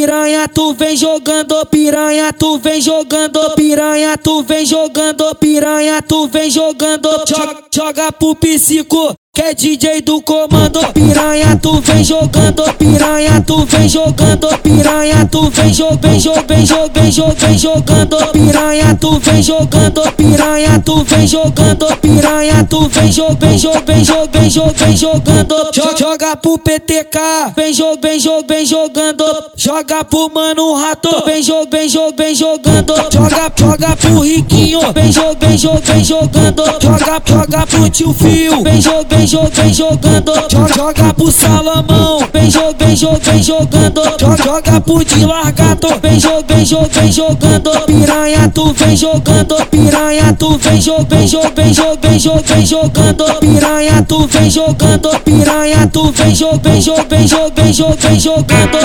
piranha, tu vem jogando piranha, tu vem jogando piranha, tu vem jogando piranha, tu vem jogando, joga, joga pro psico. Que é DJ do comando piranha, tu vem jogando piranha, tu vem jogando piranha, tu vem jogando, vem jogando, vem jogando, vem jogando piranha, tu vem jogando piranha, tu vem jogando piranha, tu vem jogando, vem jogando, vem jogando, vem jogando, joga pro PTK, vem jogando, vem jogando, vem jogando, joga pro mano rato, vem jogando, vem jogando, vem jogando, joga, joga pro riquinho, vem jogando, vem jogando, vem jogando, joga, joga pro tio fio, vem jogando vem vem jogando, joga, pro Salomão, vem jogando, vem jogando, joga, pro de largato, vem jogando, vem jogando, piranha tu vem jogando, piranha tu vem jogando, vem jogando, vem jogando, piranha tu vem jogando, piranha tu vem jogando, vem jogando, vem jogando,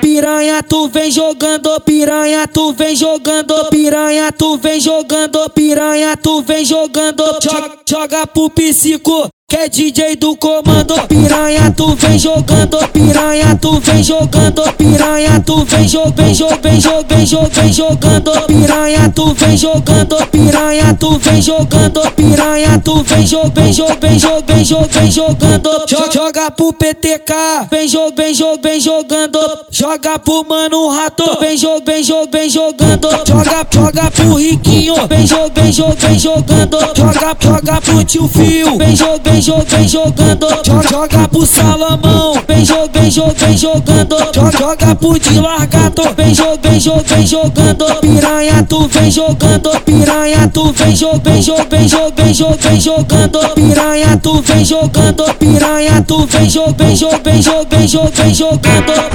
Piranha, tu vem jogando, piranha, tu vem jogando, piranha, tu vem jogando, piranha, tu vem jogando, joga, joga pro psico. Que é DJ do comando piranha, tu vem jogando piranha, tu vem jogando piranha, tu vem jogando, vem jogando, vem jogando, vem jogando, piranha, tu vem jogando piranha, tu vem jogando piranha, tu vem jogando, vem jogando, vem jogando, vem jogando, joga pro PTK, vem jogando, vem jogando, vem jogando, joga pro mano rato, vem jogando, vem jogando, vem jogando, joga, joga pro riquinho, vem jogando, vem jogando, vem jogando, joga, joga pro tio fio, vem jogando, vem jogando, vem jogando, joga, pro Salomão, vem jogando, vem jogando, vem jogando, joga, pro de largato, vem jogando, vem jogando, vem jogando, piranha tu vem jogando, piranha tu vem jogando, vem jogando, vem jogando, vem jogando, piranha tu vem jogando, piranha tu vem jogando, vem jogando, vem jogando, vem jogando, vem jogando.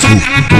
Thank.